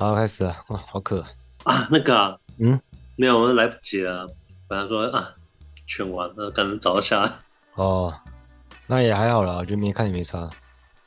好，开始了，哇，好渴啊！那个、啊，嗯，没有，我们来不及了。本来说啊，全完了，可能早下。哦，那也还好啦，我觉得没看也没差，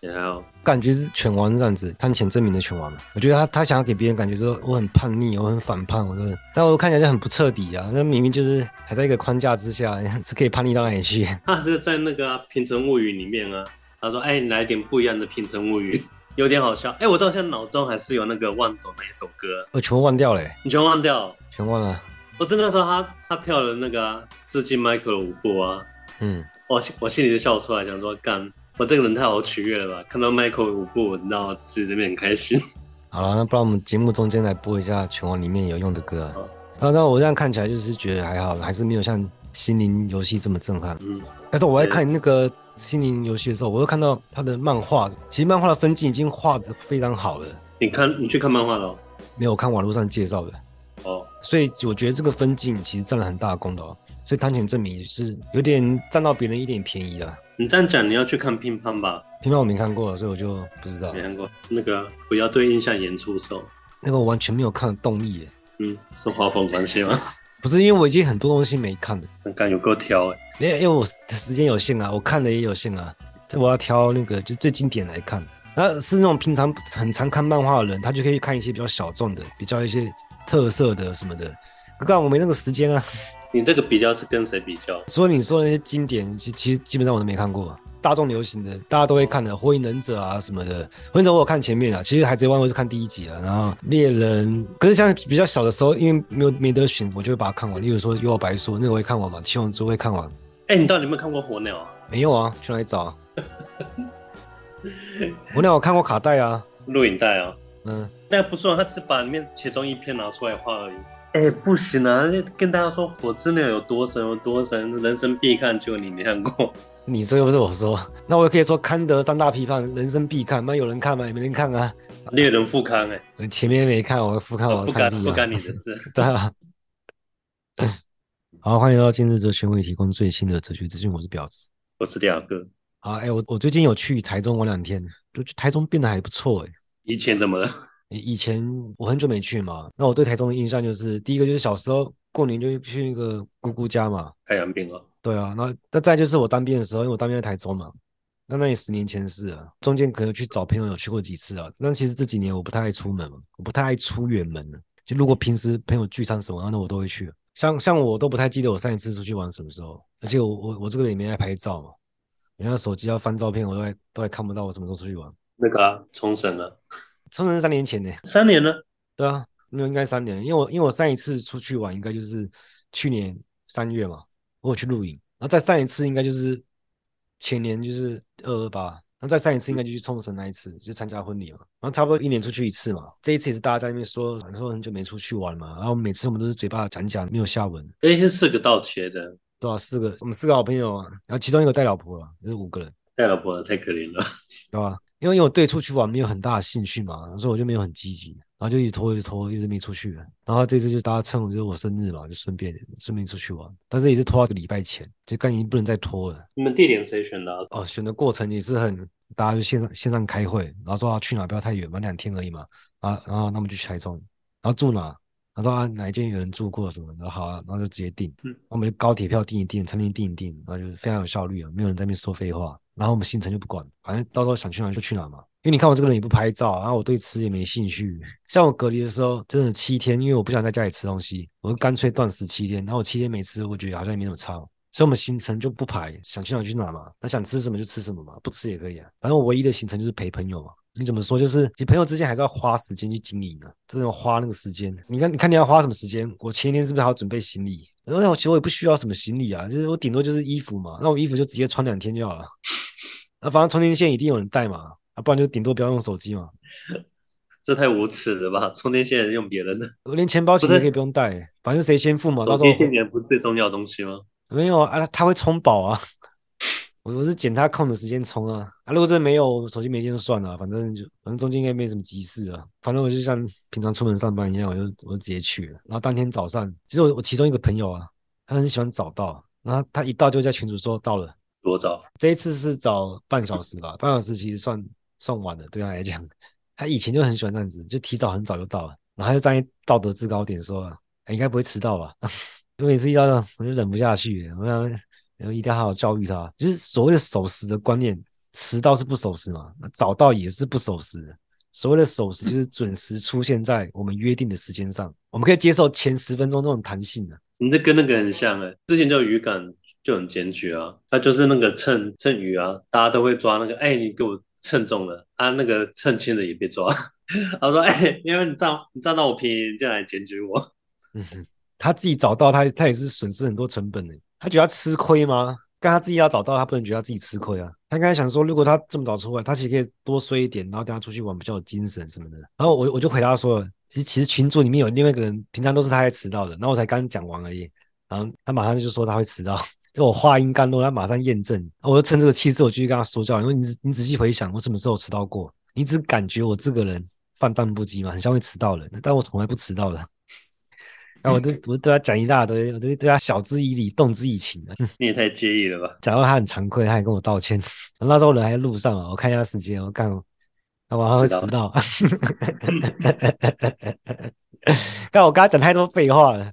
也还好。感觉是全完这样子，探险证明的全完嘛。我觉得他他想要给别人感觉说我很叛逆，我很反叛，我说，但我看起来就很不彻底啊。那明明就是还在一个框架之下，是可以叛逆到哪里去？他是在那个、啊《平成物语》里面啊。他说：“哎，你来点不一样的《平成物语》。”有点好笑，哎、欸，我到现在脑中还是有那个忘走那一首歌，我全忘掉了，你全忘掉，全忘了。我真的说他他跳了那个致敬 Michael 的舞步啊，嗯，我我心里就笑出来，想说干，我这个人太好取悦了吧？看到 Michael 的舞步，你知道自己这边很开心。好了，那不然我们节目中间来播一下拳王里面有用的歌啊。那那我这样看起来就是觉得还好，还是没有像心灵游戏这么震撼。嗯，但是我在看那个。心灵游戏的时候，我又看到他的漫画，其实漫画的分镜已经画的非常好了。你看，你去看漫画了？没有看网络上介绍的。哦，所以我觉得这个分镜其实占了很大的功劳。所以汤浅证明是有点占到别人一点便宜了。你这样讲，你要去看乒乓吧？乒乓我没看过，所以我就不知道。没看过那个，不要对印象演出手。那个我完全没有看的动力耶。嗯，是画风关系吗？不是，因为我已经很多东西没看了。刚有够挑哎。因为因为我时间有限啊，我看的也有限啊，这我要挑那个就最经典来看。那是那种平常很常看漫画的人，他就可以看一些比较小众的、比较一些特色的什么的。刚刚我没那个时间啊。你这个比较是跟谁比较？所以你说的那些经典，其其实基本上我都没看过。大众流行的，大家都会看的，《火影忍者》啊什么的，《火影忍者》我有看前面啊。其实《海贼王》我是看第一集啊，然后《猎人》，可是像比较小的时候，因为没有没得选，我就会把它看完。例如说《幽游白书》，那个我会看完嘛，《七龙珠》会看完。哎、欸，你到底有没有看过《火鸟》啊？没有啊，去哪里找啊？火鸟我看过卡带啊，录影带啊。嗯，但不错，他只把里面其中一篇拿出来画而已。哎、欸，不行啊！跟大家说《火之鸟》有多神有多神，人生必看，就你没看过。你说又不是我说，那我也可以说康德三大批判，人生必看。那有人看吗？也没人看啊。猎人复刊哎、欸，前面没看，我复刊我看、啊、不干不干你的事。对啊。好，欢迎来到今日哲学为你提供最新的哲学资讯，我是表子，我是两个。好，哎、欸，我我最近有去台中玩两天，就去台中变得还不错哎、欸。以前怎么了？以前我很久没去嘛，那我对台中的印象就是，第一个就是小时候过年就去那个姑姑家嘛，太阳饼了。对啊，那那再就是我当兵的时候，因为我当兵在台中嘛，那那也十年前的事啊，中间可能去找朋友有去过几次啊。但其实这几年我不太爱出门嘛，我不太爱出远门了。就如果平时朋友聚餐什么，那我都会去。像像我都不太记得我上一次出去玩什么时候，而且我我我这个人也没爱拍照嘛，人家手机要翻照片，我都还都还看不到我什么时候出去玩。那个啊，冲绳了。冲绳是三年前呢，三年了，对啊，那应该三年，因为我因为我上一次出去玩应该就是去年三月嘛，我有去露营，然后再上一次应该就是前年就是二二八，然后再上一次应该就去冲绳那一次，就参加婚礼嘛，然后差不多一年出去一次嘛，这一次也是大家在那边说，说很久没出去玩嘛，然后每次我们都是嘴巴讲讲没有下文，哎，是四个盗窃的，对啊，四个，我们四个好朋友啊，然后其中一个带老婆了，就是五个人，带老婆太可怜了，对吧？因为因为我对出去玩没有很大的兴趣嘛，所以我就没有很积极，然后就一直拖一直拖，一直没出去。然后这次就大家趁我就是我生日嘛，就顺便顺便出去玩。但是也是拖到个礼拜前，就刚已经不能再拖了。你们地点谁选的？哦，选的过程也是很，大家就线上线上开会，然后说要去哪，不要太远，玩两天而已嘛。啊，然后那么就去台中，然后住哪？然后说啊哪一间有人住过什么？然后好啊，然后就直接订。嗯，我们就高铁票订一订，餐厅订一订，然后就非常有效率啊，没有人在那边说废话。然后我们行程就不管，反正到时候想去哪就去哪嘛。因为你看我这个人也不拍照，然后我对吃也没兴趣。像我隔离的时候，真的七天，因为我不想在家里吃东西，我就干脆断食七天。然后我七天没吃，我觉得好像也没什么差，所以我们行程就不排，想去哪去哪嘛。那想吃什么就吃什么嘛，不吃也可以啊。反正我唯一的行程就是陪朋友嘛。你怎么说？就是你朋友之间还是要花时间去经营的，真的花那个时间。你看，你看你要花什么时间？我前一天是不是还要准备行李？然后我其实我也不需要什么行李啊，就是我顶多就是衣服嘛。那我衣服就直接穿两天就好了。那反正充电线一定有人带嘛，啊，不然就顶多不要用手机嘛。这太无耻了吧？充电线用别人的，我连钱包其实可以不用带，反正谁先付嘛。到时候充电线不是最重要的东西吗？没有啊，他会充饱啊。我我是捡他空的时间冲啊。啊，如果真的没有手机没电就算了，反正就反正中间应该没什么急事啊。反正我就像平常出门上班一样，我就我就直接去了。然后当天早上，其实我我其中一个朋友啊，他很喜欢早到，然后他一到就在群主说到了。多早？这一次是早半小时吧，半小时其实算算晚的，对他来讲。他以前就很喜欢这样子，就提早很早就到了，然后他就站在道德制高点说：“欸、应该不会迟到吧？” 我每次遇到这我就忍不下去，我想，然后一定要好好教育他，就是所谓的守时的观念，迟到是不守时嘛，早到也是不守时。所谓的守时就是准时出现在我们约定的时间上，我们可以接受前十分钟这种弹性的、啊。你这跟那个很像哎、欸，之前就渔港就很检举啊，他就是那个称称鱼啊，大家都会抓那个，哎，你给我称中了啊，那个称轻的也别抓。他说，哎，因为你占你占到我便宜，你就来检举我。嗯哼，他自己找到他，他也是损失很多成本的、欸，他觉得他吃亏吗？但他自己要找到，他不能觉得他自己吃亏啊。他刚才想说，如果他这么早出来，他其实可以多睡一点，然后等下出去玩比较有精神什么的。然后我我就回答说，其实其实群组里面有另外一个人，平常都是他在迟到的。然后我才刚讲完而已，然后他马上就说他会迟到，就我话音刚落，他马上验证。我就趁这个气势，我继续跟他说教，因为你你仔细回想，我什么时候迟到过？你只感觉我这个人放荡不羁嘛，很像会迟到的，但我从来不迟到的。然后我都我对他讲一大堆，我都对他晓之以理，动之以情的。你也太介意了吧？讲到他很惭愧，他还跟我道歉。那时候人还在路上啊，我看一下时间，我看他晚上会迟到。但我跟他讲太多废话了。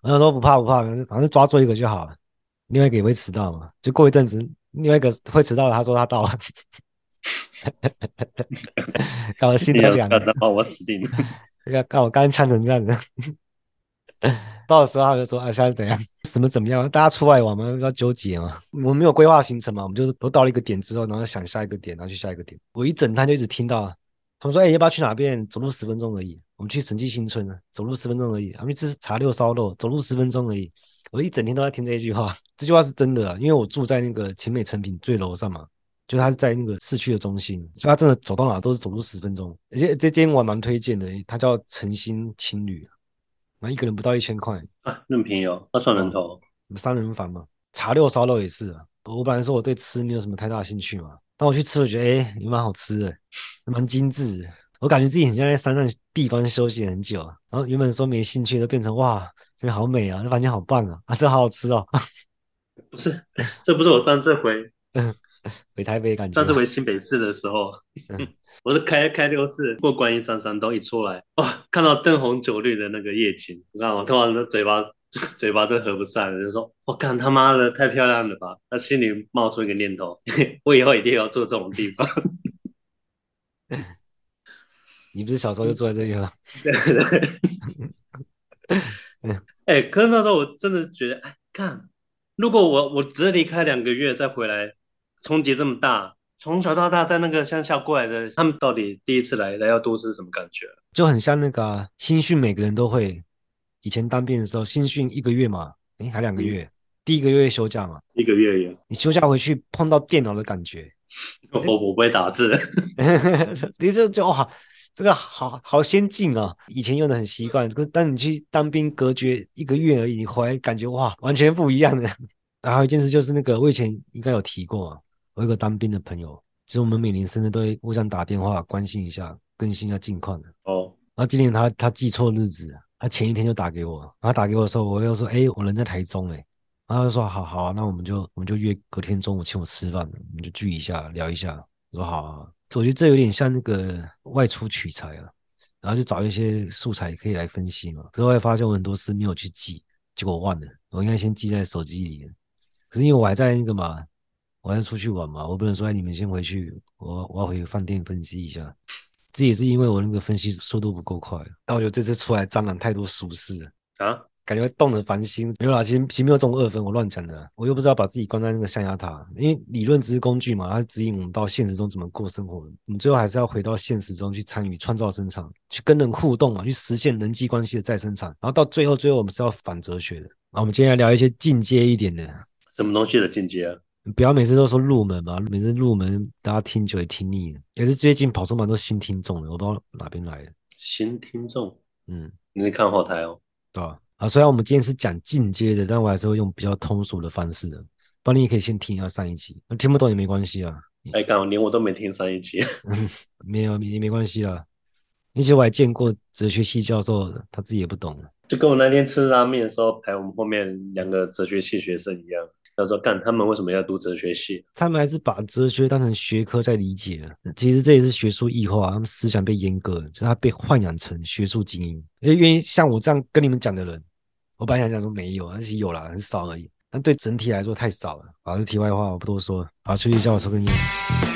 我想说不怕不怕，反正抓住一个就好了。另外一个也会迟到嘛，就过一阵子，另外一个会迟到的，他说他到了。搞得心都凉了。我死定了。要看我刚刚呛成这样子，到的时候他就说啊，现在怎样？什么怎么样？大家出来玩嘛，要纠结嘛。我们没有规划行程嘛，我们就是都到了一个点之后，然后想下一个点，然后去下一个点。我一整趟就一直听到他们说，哎、要不要去哪边？走路十分钟而已。我们去神迹新村啊，走路十分钟而已。他们吃茶六烧肉，走路十分钟而已。我一整天都在听这一句话，这句话是真的，因为我住在那个勤美诚品最楼上嘛。就他是在那个市区的中心，所以他真的走到哪都是走路十分钟。而且这间我还蛮推荐的，它叫诚心青旅，那一个人不到一千块啊，那么便宜哦。他算人头，三人房嘛。茶六烧肉也是啊。我本来说我对吃没有什么太大兴趣嘛，但我去吃，我觉得哎，也蛮好吃的，蛮精致。我感觉自己很像在山上闭关休息很久。然后原本说没兴趣，都变成哇，这边好美啊，这房间好棒啊，啊，这好好吃哦。不是，这不是我上次回。回台北感觉，上次回新北市的时候，嗯、我是开开六四过观音山山都一出来，哇、哦，看到灯红酒绿的那个夜景，我看我突然的嘴巴 嘴巴就合不上了，就说我干、哦、他妈的太漂亮了吧！他心里冒出一个念头，我以后一定要住这种地方。你不是小时候就住在这里吗？对对对。哎，可是那时候我真的觉得，哎，看，如果我我只离开两个月再回来。冲击这么大，从小到大在那个乡下过来的，他们到底第一次来来到都市是什么感觉？就很像那个、啊、新训，每个人都会。以前当兵的时候，新训一个月嘛，诶，还两个月，嗯、第一个月休假嘛，一个月有。你休假回去碰到电脑的感觉，我我不会打字，你这就哇，这个好好先进啊！以前用的很习惯，可是当你去当兵隔绝一个月而已，你回来感觉哇，完全不一样的。然后一件事就是那个，我以前应该有提过啊。我有个当兵的朋友，其实我们每年生日都会互相打电话关心一下，更新一下近况的。哦，然后今年他他记错日子，他前一天就打给我，然后打给我的时候，我又说，哎，我人在台中，哎，然后他就说，好好啊，那我们就我们就约隔天中午请我吃饭，我们就聚一下聊一下。我说好啊，我觉得这有点像那个外出取材啊，然后就找一些素材可以来分析嘛。之后会发现我很多事没有去记，结果我忘了，我应该先记在手机里。可是因为我还在那个嘛。我要出去玩嘛，我不能说，哎，你们先回去，我我要回饭店分析一下。这也是因为我那个分析速度不够快。但我觉得这次出来沾染太多俗事啊，感觉动了凡心。没有啦，其实其实没有中二分，我乱讲的。我又不知道把自己关在那个象牙塔，因为理论只是工具嘛，它指引我们到现实中怎么过生活。我们最后还是要回到现实中去参与创造生产，去跟人互动嘛，去实现人际关系的再生产。然后到最后，最后我们是要反哲学的。那我们今天来聊一些进阶一点的，什么东西的进阶啊？不要每次都说入门嘛，每次入门大家听久也听腻了。也是最近跑出蛮多新听众的，我不知道哪边来的新听众。嗯，你是看后台哦。对啊，啊，虽然我们今天是讲进阶的，但我还是会用比较通俗的方式的。不然你也可以先听一下上一集，听不懂也没关系啊。哎，刚好连我都没听上一集。没有也没关系啊。而且我还见过哲学系教授，他自己也不懂。就跟我那天吃拉面的时候排我们后面两个哲学系学生一样。他说干，他们为什么要读哲学系？他们还是把哲学当成学科在理解。其实这也是学术异化，他们思想被阉割，就是他被豢养成学术精英。因为像我这样跟你们讲的人，我本来想讲说没有，但是有了，很少而已。但对整体来说太少了。好，这题外话我不多说。好，出去叫我抽根烟。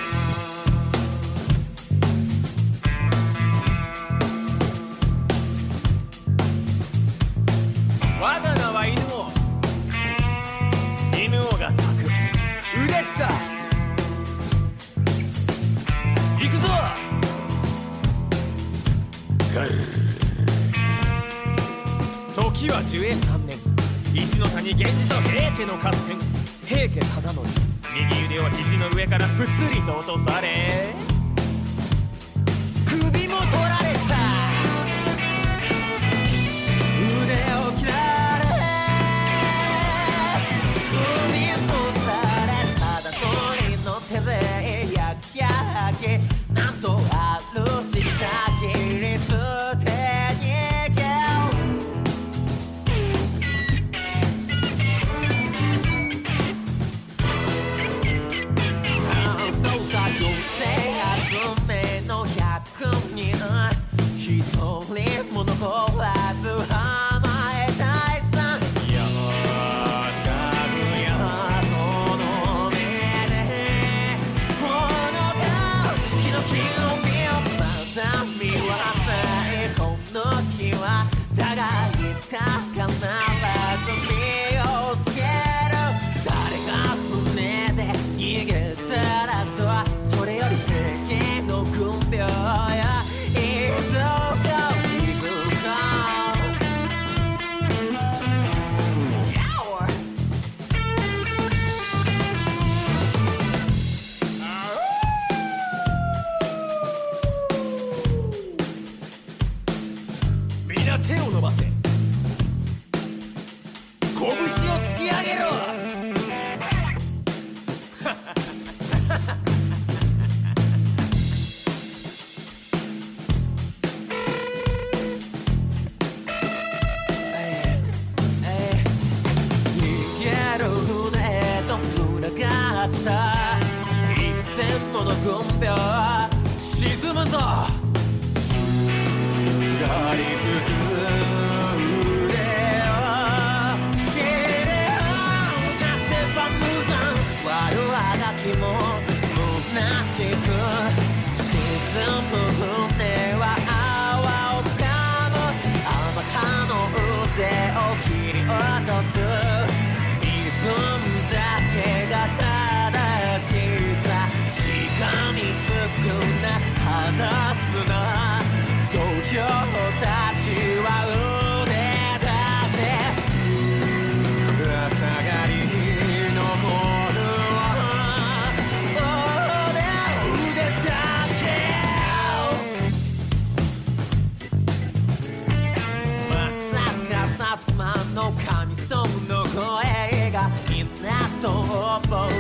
家の合戦。平家忠則。右腕を肘の上からぷつりと落とされ。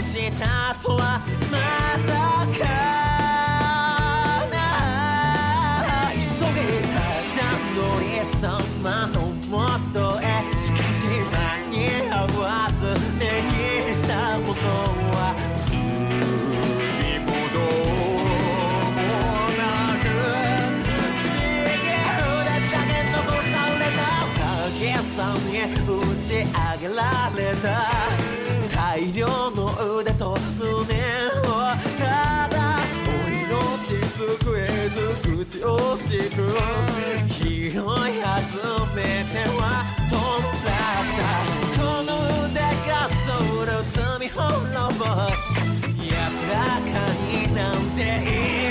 したとはまさかな急げただのり様のもとへしかし间に合わず目にしたものは首もどうもなく右腕だけ残された影さんに打ち上げられた大量の腕と胸をただお命救えず口をしく拾い集めては飛んだったこの腕がそる罪滅ぼし安らかになんていい。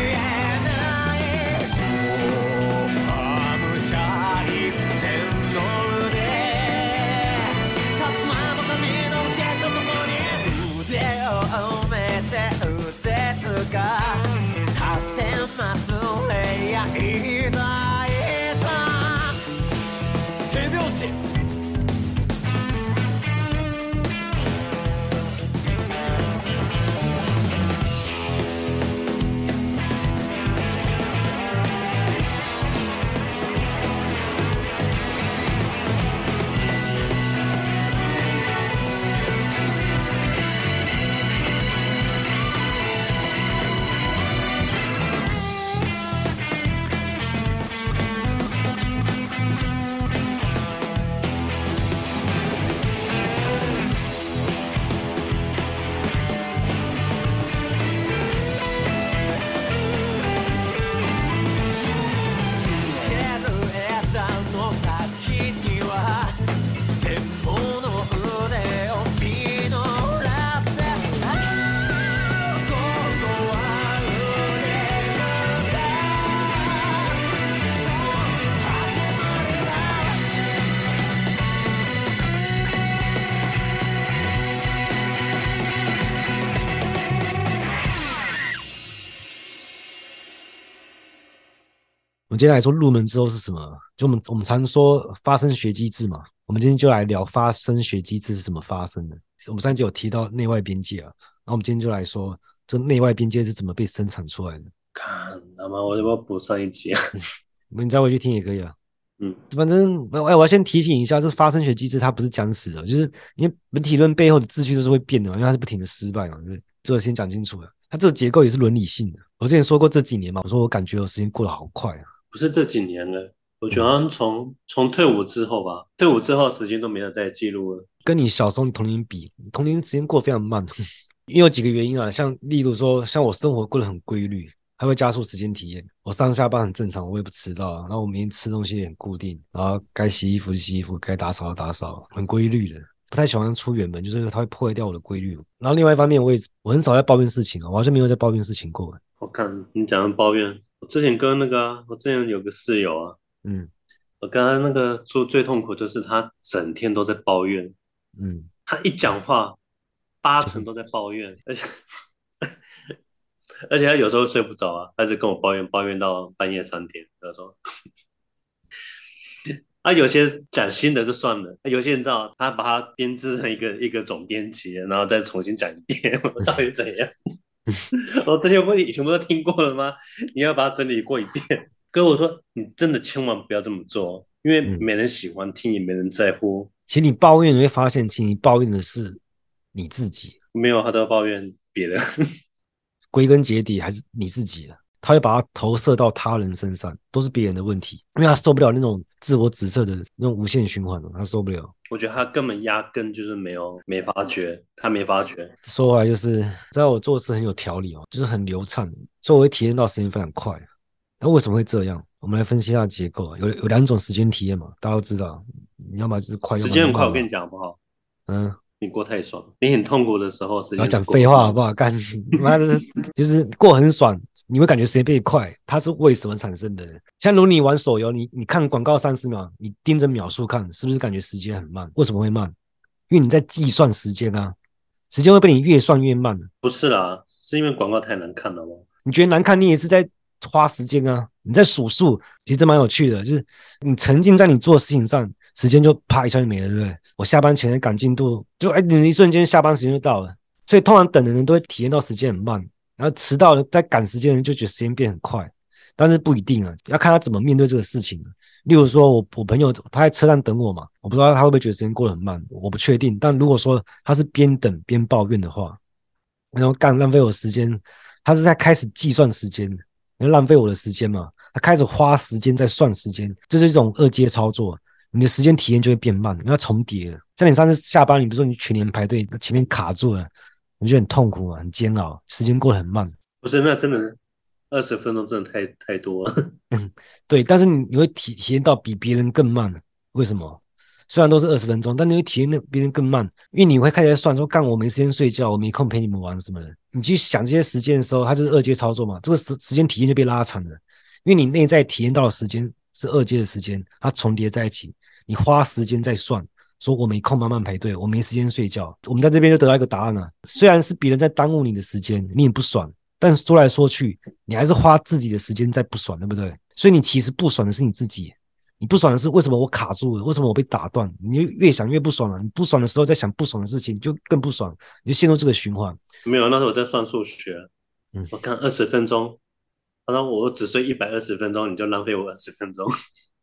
们今天来说入门之后是什么？就我们我们常说发生学机制嘛。我们今天就来聊发生学机制是怎么发生的。我们上集有提到内外边界啊，然后我们今天就来说这内外边界是怎么被生产出来的。看，他妈，我要不要补上一集啊？你再回去听也可以啊。嗯，反正哎，我要先提醒一下，这发生学机制它不是僵死的，就是因为本体论背后的秩序都是会变的嘛，因为它是不停的失败嘛，对，这个先讲清楚了。它这个结构也是伦理性的。我之前说过这几年嘛，我说我感觉我时间过得好快啊。不是这几年了，我觉得从从退伍之后吧，退伍之后时间都没有再记录了。跟你小时候童年比，童年时间过得非常慢，因为有几个原因啊，像例如说，像我生活过得很规律。还会加速时间体验。我上下班很正常，我也不迟到。然后我每天吃东西也很固定，然后该洗衣服就洗衣服，该打扫就打扫，很规律的。不太喜欢出远门，就是它会破坏掉我的规律。然后另外一方面，我也我很少在抱怨事情啊，我好像没有在抱怨事情过。我看你讲的抱怨，我之前跟那个、啊，我之前有个室友啊，嗯，我刚刚那个做最痛苦就是他整天都在抱怨，嗯，他一讲话八成都在抱怨，而且。而且他有时候睡不着啊，他就跟我抱怨，抱怨到半夜三点。他说：“他有些讲新的就算了，有些人知道，他把它编织成一个一个总编辑，然后再重新讲一遍，我到底怎样？我 这些问题全部都听过了吗？你要把它整理过一遍。哥，我说你真的千万不要这么做，因为没人喜欢听，也没人在乎。其实你抱怨，你会发现，其实你抱怨的是你自己。没有，他都要抱怨别人。”归根结底还是你自己了，他会把它投射到他人身上，都是别人的问题，因为他受不了那种自我指责的那种无限循环，他受不了。我觉得他根本压根就是没有没发觉，他没发觉。说回来就是，在我做事很有条理哦，就是很流畅，所以我会体验到时间非常快。那为什么会这样？我们来分析一下结构。有有两种时间体验嘛，大家都知道，你要么就是快，时间很快。我跟你讲好不好？嗯。你过太爽，你很痛苦的时候，时间讲废话好不好？干 妈的，就是过很爽，你会感觉时间变快，它是为什么产生的？像如你玩手游，你你看广告三十秒，你盯着秒数看，是不是感觉时间很慢？为什么会慢？因为你在计算时间啊，时间会被你越算越慢。不是啦，是因为广告太难看了吗？你觉得难看，你也是在花时间啊，你在数数，其实这蛮有趣的，就是你沉浸在你做的事情上。时间就啪一下就没了，对不对？我下班前赶进度，就哎，你一瞬间下班时间就到了。所以通常等的人都会体验到时间很慢，然后迟到了在赶时间的人就觉得时间变很快，但是不一定啊，要看他怎么面对这个事情。例如说我我朋友他在车站等我嘛，我不知道他会不会觉得时间过得很慢，我不确定。但如果说他是边等边抱怨的话，然后干浪费我时间，他是在开始计算时间，浪费我的时间嘛，他开始花时间在算时间，这是一种二阶操作。你的时间体验就会变慢，因为重叠了。像你上次下班，你比如说你全年排队，前面卡住了，你就很痛苦啊，很煎熬，时间过得很慢。不是，那真的二十分钟真的太太多了。嗯，对，但是你你会体体验到比别人更慢。为什么？虽然都是二十分钟，但你会体验那别人更慢，因为你会开始算说，干我没时间睡觉，我没空陪你们玩什么的。你去想这些时间的时候，它就是二阶操作嘛，这个时时间体验就被拉长了，因为你内在体验到的时间。是二阶的时间，它重叠在一起。你花时间在算，说我没空慢慢排队，我没时间睡觉。我们在这边就得到一个答案了。虽然是别人在耽误你的时间，你也不爽，但说来说去，你还是花自己的时间在不爽，对不对？所以你其实不爽的是你自己。你不爽的是为什么我卡住了？为什么我被打断？你就越想越不爽了。你不爽的时候，在想不爽的事情，就更不爽，你就陷入这个循环。没有，那时候我在算数学。嗯，我看二十分钟。他说：“我只睡一百二十分钟，你就浪费我二十分钟。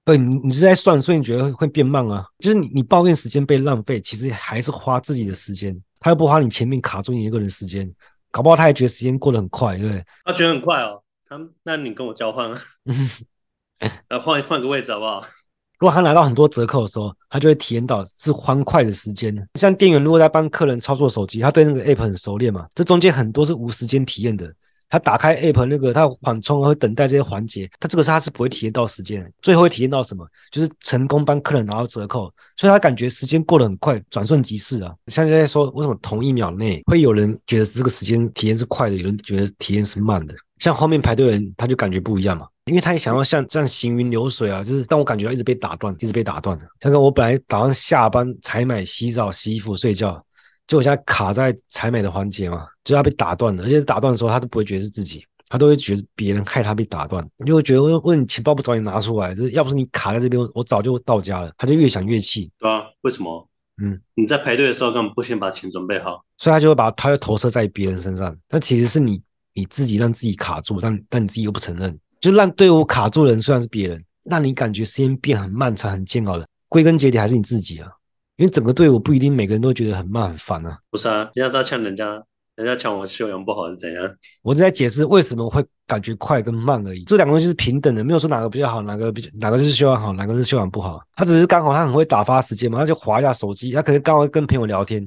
对，你你是在算，所以你觉得会变慢啊？就是你你抱怨时间被浪费，其实还是花自己的时间，他又不花你前面卡住你一个人时间，搞不好他也觉得时间过得很快，对不对？他觉得很快哦，他那你跟我交换啊，来换换个位置好不好？如果他拿到很多折扣的时候，他就会体验到是欢快的时间。像店员如果在帮客人操作手机，他对那个 app 很熟练嘛，这中间很多是无时间体验的。”他打开 app 那个，他缓冲和等待这些环节，他这个是他是不会体验到时间，最后会体验到什么？就是成功帮客人拿到折扣，所以他感觉时间过得很快，转瞬即逝啊。像现在说，为什么同一秒内会有人觉得这个时间体验是快的，有人觉得体验是慢的？像后面排队的人，他就感觉不一样嘛，因为他也想要像这样行云流水啊，就是但我感觉到一直被打断，一直被打断的。像跟我本来打算下班采买、洗澡、洗衣服、睡觉。就我现在卡在采买的环节嘛，就他被打断了，而且打断的时候他都不会觉得是自己，他都会觉得别人害他被打断，就会觉得问问你钱包不早点拿出来，就是要不是你卡在这边，我早就到家了。他就越想越气。对啊，为什么？嗯，你在排队的时候根本不先把钱准备好，所以他就会把他就投射在别人身上。但其实是你你自己让自己卡住，但但你自己又不承认，就让队伍卡住的人虽然是别人，让你感觉时间变很漫长、很煎熬的，归根结底还是你自己啊。因为整个队伍不一定每个人都觉得很慢很烦啊。不是啊，人家在呛人家。人家抢我修养不好是怎样？我是在解释为什么会感觉快跟慢而已。这两个东西是平等的，没有说哪个比较好，哪个比哪个是修养好，哪个是修养不好。他只是刚好他很会打发时间嘛，他就划一下手机，他可能刚好跟朋友聊天。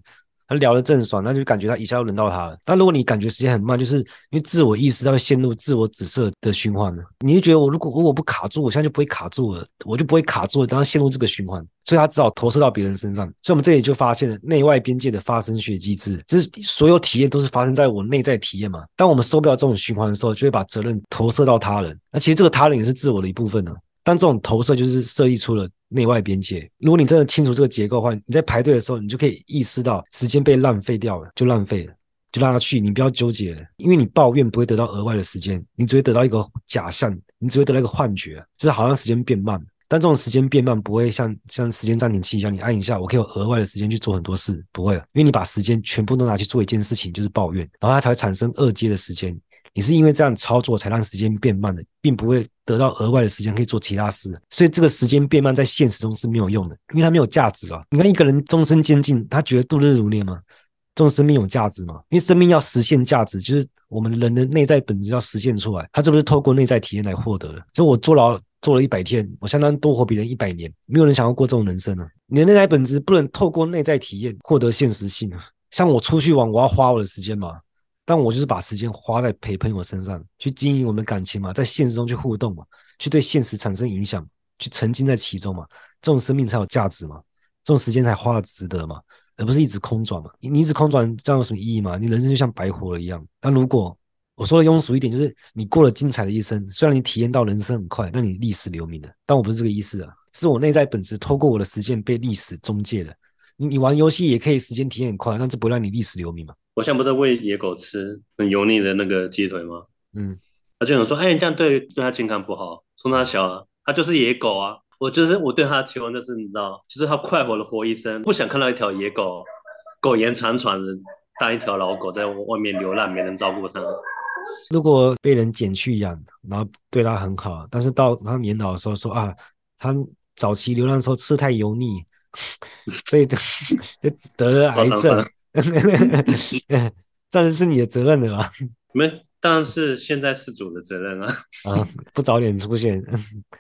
他聊得正爽，那就感觉他一下就轮到他了。但如果你感觉时间很慢，就是因为自我意识它会陷入自我紫色的循环了。你就觉得我如果如果不卡住，我现在就不会卡住了，我就不会卡住了，当他陷入这个循环，所以他只好投射到别人身上。所以我们这里就发现了内外边界的发生学机制，就是所有体验都是发生在我内在体验嘛。当我们受不了这种循环的时候，就会把责任投射到他人。那其实这个他人也是自我的一部分呢。但这种投射就是设立出了内外边界。如果你真的清楚这个结构的话，你在排队的时候，你就可以意识到时间被浪费掉了，就浪费了，就让它去，你不要纠结了。因为你抱怨不会得到额外的时间，你只会得到一个假象，你只会得到一个幻觉，就是好像时间变慢。但这种时间变慢不会像像时间暂停器一样，你按一下，我可以有额外的时间去做很多事，不会，因为你把时间全部都拿去做一件事情，就是抱怨，然后它才会产生二阶的时间。你是因为这样操作才让时间变慢的，并不会得到额外的时间可以做其他事，所以这个时间变慢在现实中是没有用的，因为它没有价值啊。你看一个人终身监禁，他觉得度日如年吗？这种生命有价值吗？因为生命要实现价值，就是我们人的内在本质要实现出来，他这不是透过内在体验来获得的。所以我坐牢坐了一百天，我相当于多活别人一百年，没有人想要过这种人生啊。你的内在本质不能透过内在体验获得现实性啊。像我出去玩，我要花我的时间嘛。但我就是把时间花在陪朋友身上，去经营我们的感情嘛，在现实中去互动嘛，去对现实产生影响，去沉浸在其中嘛，这种生命才有价值嘛，这种时间才花了值得嘛，而不是一直空转嘛。你，你一直空转，这样有什么意义吗？你人生就像白活了一样。但如果我说的庸俗一点，就是你过了精彩的一生，虽然你体验到人生很快，但你历史留名的。但我不是这个意思啊，是我内在本质透过我的时间被历史终结了。你你玩游戏也可以时间体验很快，但这不让你历史留名嘛。我现在不是喂野狗吃很油腻的那个鸡腿吗？嗯，他就想说，哎，你这样对对它健康不好，从它小啊，它就是野狗啊。我就是我对它的期望就是，你知道，就是它快活的活一生，不想看到一条野狗苟延残喘的当一条老狗在外面流浪，没人照顾它。如果被人捡去养，然后对它很好，但是到它年老的时候说啊，它早期流浪的时候吃太油腻，所以 就得了癌症。这是是你的责任的吧？没，当然是现在事主的责任啊！啊，不早点出现。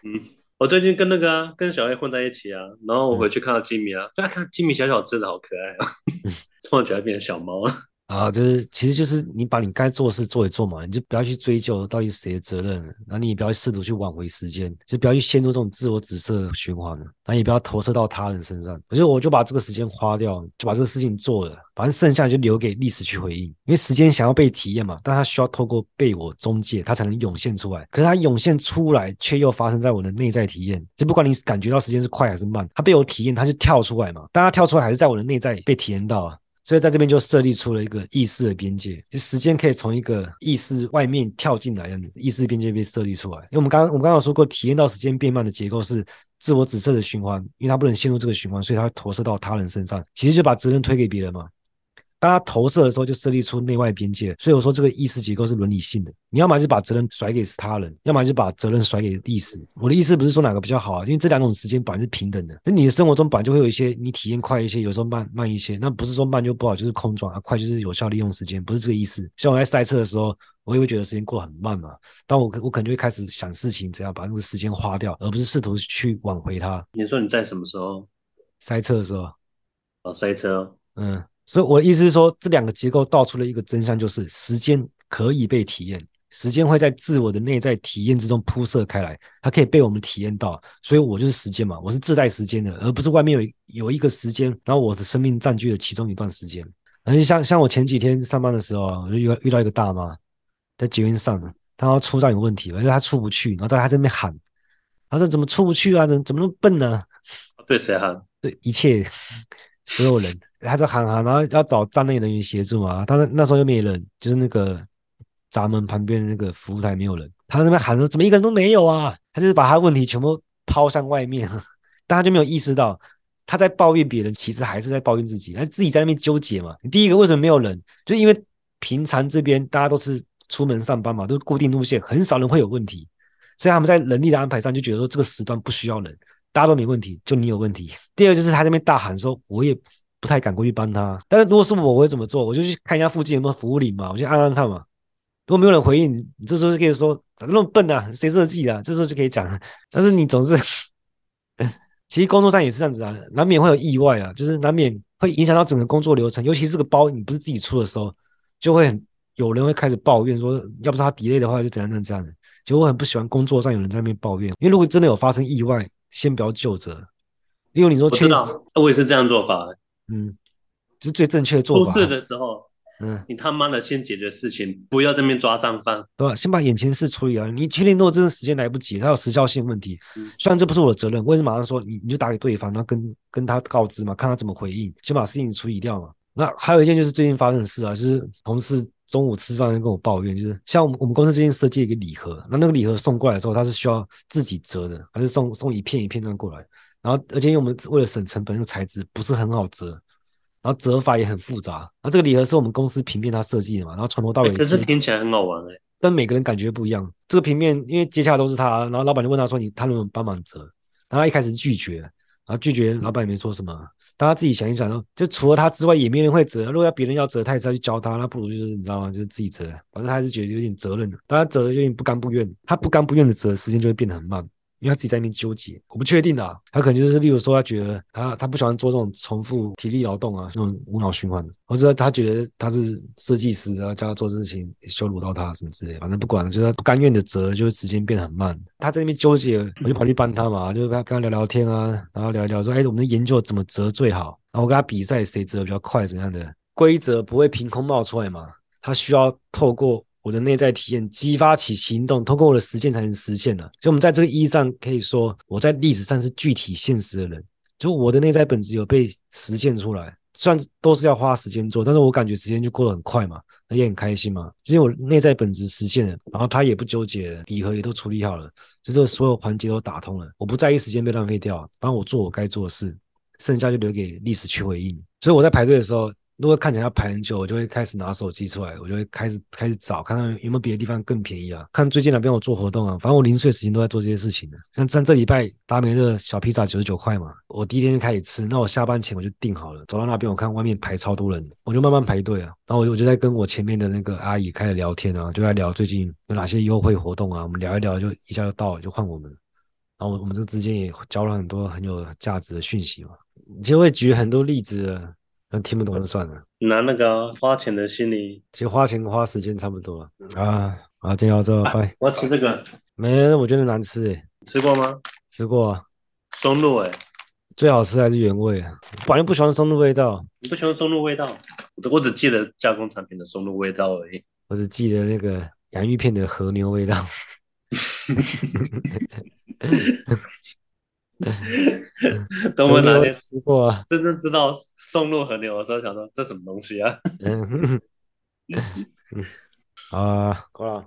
嗯，我最近跟那个、啊、跟小黑混在一起啊，然后我回去看到吉米啊，就、嗯、看吉米小小只的好可爱啊，突然觉得变成小猫了。啊，就是其实就是你把你该做的事做一做嘛，你就不要去追究到底谁的责任，然后你也不要试图去挽回时间，就不要去陷入这种自我紫色循环了，然后也不要投射到他人身上。我就我就把这个时间花掉，就把这个事情做了，反正剩下就留给历史去回应。因为时间想要被体验嘛，但它需要透过被我中介，它才能涌现出来。可是它涌现出来，却又发生在我的内在体验。就不管你感觉到时间是快还是慢，它被我体验，它就跳出来嘛。但它跳出来还是在我的内在被体验到啊。所以在这边就设立出了一个意识的边界，就时间可以从一个意识外面跳进来，这样子，意识边界被设立出来。因为我们刚我们刚刚有说过，体验到时间变慢的结构是自我紫色的循环，因为它不能陷入这个循环，所以它投射到他人身上，其实就把责任推给别人嘛。当他投射的时候，就设立出内外边界。所以我说这个意识结构是伦理性的。你要么就把责任甩给他人，要么就把责任甩给历史。我的意思不是说哪个比较好啊，因为这两种时间本来是平等的。那你的生活中本来就会有一些你体验快一些，有时候慢慢一些。那不是说慢就不好，就是空转啊，快就是有效利用时间，不是这个意思。像我在赛车的时候，我也会觉得时间过得很慢嘛。但我我可能就会开始想事情，怎样把那个时间花掉，而不是试图去挽回它。你说你在什么时候？塞车的时候。哦，塞车，嗯。所以我的意思是说，这两个结构道出了一个真相，就是时间可以被体验，时间会在自我的内在体验之中铺设开来，它可以被我们体验到。所以我就是时间嘛，我是自带时间的，而不是外面有有一个时间，然后我的生命占据了其中一段时间。而且像像我前几天上班的时候，我就遇到遇到一个大妈在捷运上，她要出站有问题，而且她出不去，然后她还在那边喊，她说怎么出不去啊？怎么怎么那么笨呢？对谁喊？对一切 所有人。他在喊喊，然后要找站内人员协助嘛。他那那时候又没人，就是那个闸门旁边的那个服务台没有人，他在那边喊说怎么一个人都没有啊？他就是把他问题全部抛向外面，但他就没有意识到他在抱怨别人，其实还是在抱怨自己，他自己在那边纠结嘛。第一个为什么没有人？就因为平常这边大家都是出门上班嘛，都是固定路线，很少人会有问题，所以他们在人力的安排上就觉得说这个时段不需要人，大家都没问题，就你有问题。第二就是他在那边大喊说我也。不太敢过去帮他，但是如果是我，我会怎么做？我就去看一下附近有没有服务铃嘛，我就按按看嘛。如果没有人回应，你这时候就可以说，咋这么笨啊？谁设计的？这时候就可以讲。但是你总是，其实工作上也是这样子啊，难免会有意外啊，就是难免会影响到整个工作流程。尤其是这个包你不是自己出的时候，就会很有人会开始抱怨说，要不是他 delay 的话，就怎样怎样这样的。其实我很不喜欢工作上有人在那边抱怨，因为如果真的有发生意外，先不要就责。因为你说，我知道，我也是这样做法。嗯，这是最正确的做法。出事的时候，嗯，你他妈的先解决事情，不要在那边抓账犯，对吧？先把眼前事处理了。你确定如果真的时间来不及，它有时效性问题，嗯，虽然这不是我的责任，我也是马上说你，你就打给对方，然后跟跟他告知嘛，看他怎么回应，先把事情处理掉嘛。那还有一件就是最近发生的事啊，就是同事中午吃饭跟我抱怨，就是像我们我们公司最近设计一个礼盒，那那个礼盒送过来的时候，它是需要自己折的，还是送送一片一片这样过来？然后，而且因为我们为了省成本，那个材质不是很好折，然后折法也很复杂。然后这个礼盒是我们公司平面他设计的嘛，然后从头到尾，可是听起来很好玩哎。但每个人感觉不一样。这个平面因为接下来都是他，然后老板就问他说：“你他能不能帮忙折？”然后他一开始拒绝，然后拒绝，老板也没说什么。大家自己想一想，说就除了他之外，也没人会折。如果要别人要折，他也是要去教他，那不如就是你知道吗？就是自己折。反正他还是觉得有点责任的，但他折的有点不甘不愿。他不甘不愿的折，时间就会变得很慢。因为他自己在那边纠结，我不确定啊，他可能就是，例如说，他觉得他他不喜欢做这种重复体力劳动啊，那种无脑循环的，或者他觉得他是设计师，然后叫他做事情羞辱到他什么之类，反正不管，就是他不甘愿的折，就是时间变得很慢。他在那边纠结，我就跑去帮他嘛，就跟他跟他聊聊天啊，然后聊一聊说，哎，我们的研究怎么折最好？然后我跟他比赛谁折比较快怎样的？规则不会凭空冒出来嘛，他需要透过。我的内在体验激发起行动，通过我的实践才能实现的。所以，我们在这个意义上可以说，我在历史上是具体现实的人。就我的内在本质有被实现出来，虽然都是要花时间做，但是我感觉时间就过得很快嘛，也很开心嘛。其实我内在本质实现了，然后他也不纠结，礼盒也都处理好了，就是所有环节都打通了。我不在意时间被浪费掉，反正我做我该做的事，剩下就留给历史去回应。所以我在排队的时候。如果看起来要排很久，我就会开始拿手机出来，我就会开始开始找，看看有没有别的地方更便宜啊。看最近哪边有做活动啊。反正我零碎时间都在做这些事情的。像像这礼拜达美乐小披萨九十九块嘛，我第一天就开始吃，那我下班前我就订好了。走到那边我看外面排超多人，我就慢慢排队啊。然后我就我就在跟我前面的那个阿姨开始聊天啊，就在聊最近有哪些优惠活动啊。我们聊一聊，就一下就到了，就换我们。然后我们这之间也交了很多很有价值的讯息嘛。你就会举很多例子。那听不懂就算了。拿那个花钱的心理，其实花钱花时间差不多了、嗯、啊。好，今天到这，拜、啊。我要吃这个，没，我觉得难吃诶。吃过吗？吃过、啊。松露诶，最好吃还是原味。我反正不喜欢松露味道。你不喜欢松露味道？我只记得加工产品的松露味道而已。我只记得那个洋芋片的和牛味道。等我哪天吃过啊，真正知道送入河流的时候，想说这什么东西啊？啊，够了。